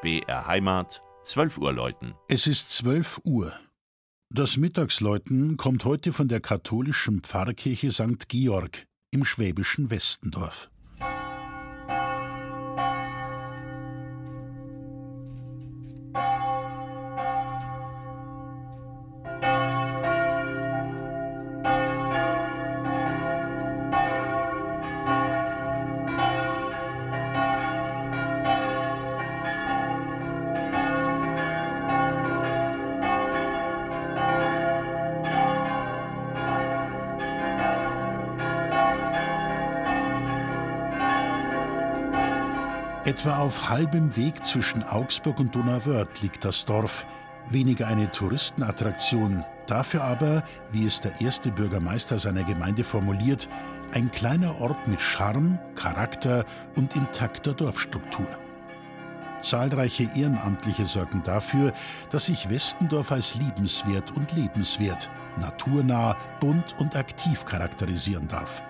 BR Heimat, 12 Uhr läuten. Es ist 12 Uhr. Das Mittagsläuten kommt heute von der katholischen Pfarrkirche St. Georg im schwäbischen Westendorf. Etwa auf halbem Weg zwischen Augsburg und Donauwörth liegt das Dorf. Weniger eine Touristenattraktion, dafür aber, wie es der erste Bürgermeister seiner Gemeinde formuliert, ein kleiner Ort mit Charme, Charakter und intakter Dorfstruktur. Zahlreiche Ehrenamtliche sorgen dafür, dass sich Westendorf als liebenswert und lebenswert, naturnah, bunt und aktiv charakterisieren darf.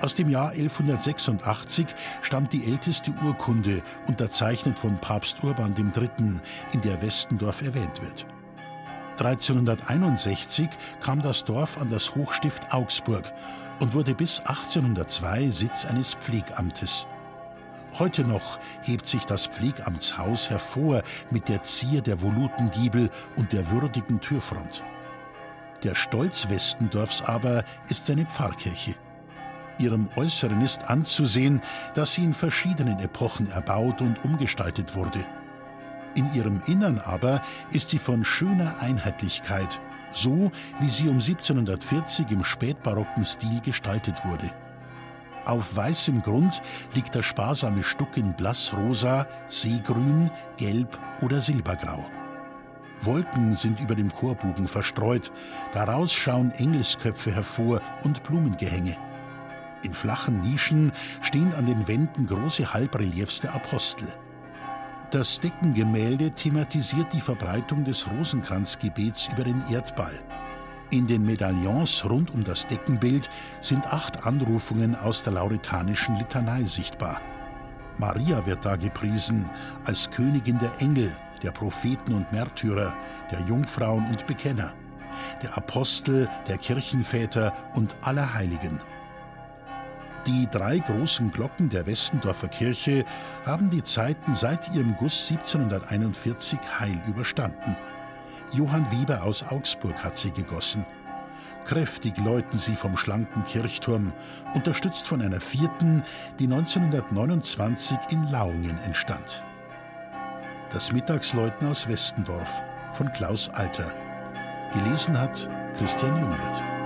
Aus dem Jahr 1186 stammt die älteste Urkunde, unterzeichnet von Papst Urban III., in der Westendorf erwähnt wird. 1361 kam das Dorf an das Hochstift Augsburg und wurde bis 1802 Sitz eines Pflegamtes. Heute noch hebt sich das Pflegamtshaus hervor mit der Zier der Volutengiebel und der würdigen Türfront. Der Stolz Westendorfs aber ist seine Pfarrkirche ihrem Äußeren ist anzusehen, dass sie in verschiedenen Epochen erbaut und umgestaltet wurde. In ihrem Innern aber ist sie von schöner Einheitlichkeit, so wie sie um 1740 im spätbarocken Stil gestaltet wurde. Auf weißem Grund liegt der sparsame Stuck in blassrosa, seegrün, gelb oder silbergrau. Wolken sind über dem Chorbogen verstreut, daraus schauen Engelsköpfe hervor und Blumengehänge. In flachen Nischen stehen an den Wänden große Halbreliefs der Apostel. Das Deckengemälde thematisiert die Verbreitung des Rosenkranzgebets über den Erdball. In den Medaillons rund um das Deckenbild sind acht Anrufungen aus der lauretanischen Litanei sichtbar. Maria wird da gepriesen als Königin der Engel, der Propheten und Märtyrer, der Jungfrauen und Bekenner, der Apostel, der Kirchenväter und aller Heiligen. Die drei großen Glocken der Westendorfer Kirche haben die Zeiten seit ihrem Guss 1741 heil überstanden. Johann Weber aus Augsburg hat sie gegossen. Kräftig läuten sie vom schlanken Kirchturm, unterstützt von einer vierten, die 1929 in Lauingen entstand. Das Mittagsläuten aus Westendorf von Klaus Alter. Gelesen hat Christian Jungwirth.